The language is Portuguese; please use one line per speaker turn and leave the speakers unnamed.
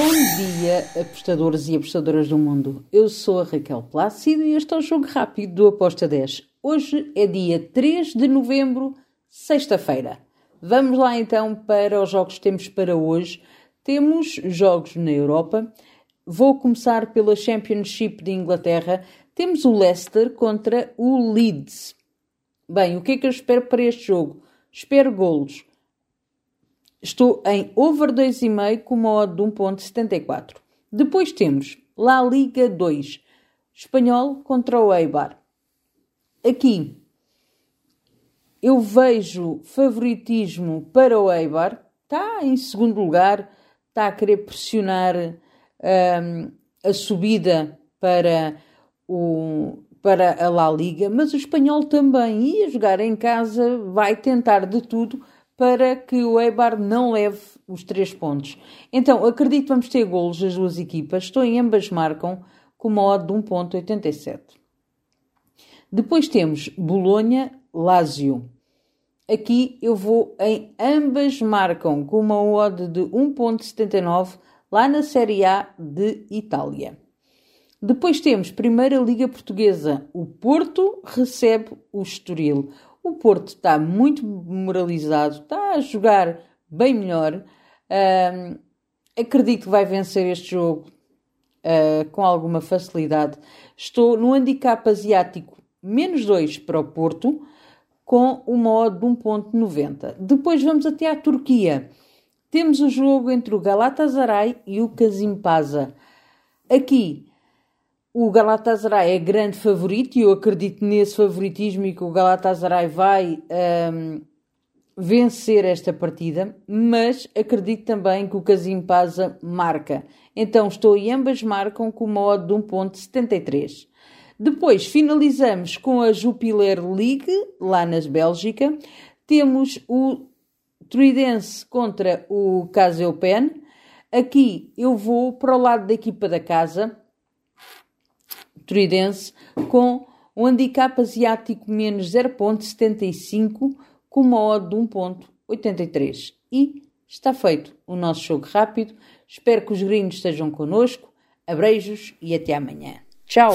Bom dia, apostadores e apostadoras do mundo. Eu sou a Raquel Plácido e este é o Jogo Rápido do Aposta 10. Hoje é dia 3 de novembro, sexta-feira. Vamos lá então para os jogos que temos para hoje. Temos jogos na Europa. Vou começar pela Championship de Inglaterra. Temos o Leicester contra o Leeds. Bem, o que é que eu espero para este jogo? Espero golos. Estou em over 2,5 com uma odd de 1.74. Depois temos La Liga 2, Espanhol contra o Eibar. Aqui eu vejo favoritismo para o Eibar. Está em segundo lugar, está a querer pressionar um, a subida para, o, para a La Liga, mas o Espanhol também ia jogar em casa, vai tentar de tudo para que o Eibar não leve os três pontos. Então, acredito que vamos ter golos das duas equipas. Estou em ambas marcam com uma odd de 1.87. Depois temos Bolonha-Lazio. Aqui eu vou em ambas marcam com uma odd de 1.79 lá na Série A de Itália. Depois temos Primeira Liga Portuguesa. O Porto recebe o Estoril. O Porto está muito moralizado, está a jogar bem melhor. Uh, acredito que vai vencer este jogo uh, com alguma facilidade. Estou no handicap asiático menos 2 para o Porto, com uma odd de 1.90. Depois vamos até à Turquia. Temos o jogo entre o Galatasaray e o Kasimpasa. Aqui o Galatasaray é grande favorito e eu acredito nesse favoritismo e que o Galatasaray vai um, vencer esta partida, mas acredito também que o Casim Pasa marca. Então estou e ambas marcam com uma odd de 1.73. Depois finalizamos com a Jupiler League, lá nas Bélgica. Temos o Tridense contra o Caseopen. Aqui eu vou para o lado da equipa da casa Tridense com um handicap asiático menos 0.75 com uma odd de 1.83. E está feito o nosso jogo rápido. Espero que os gringos estejam connosco. Abreijos e até amanhã. Tchau!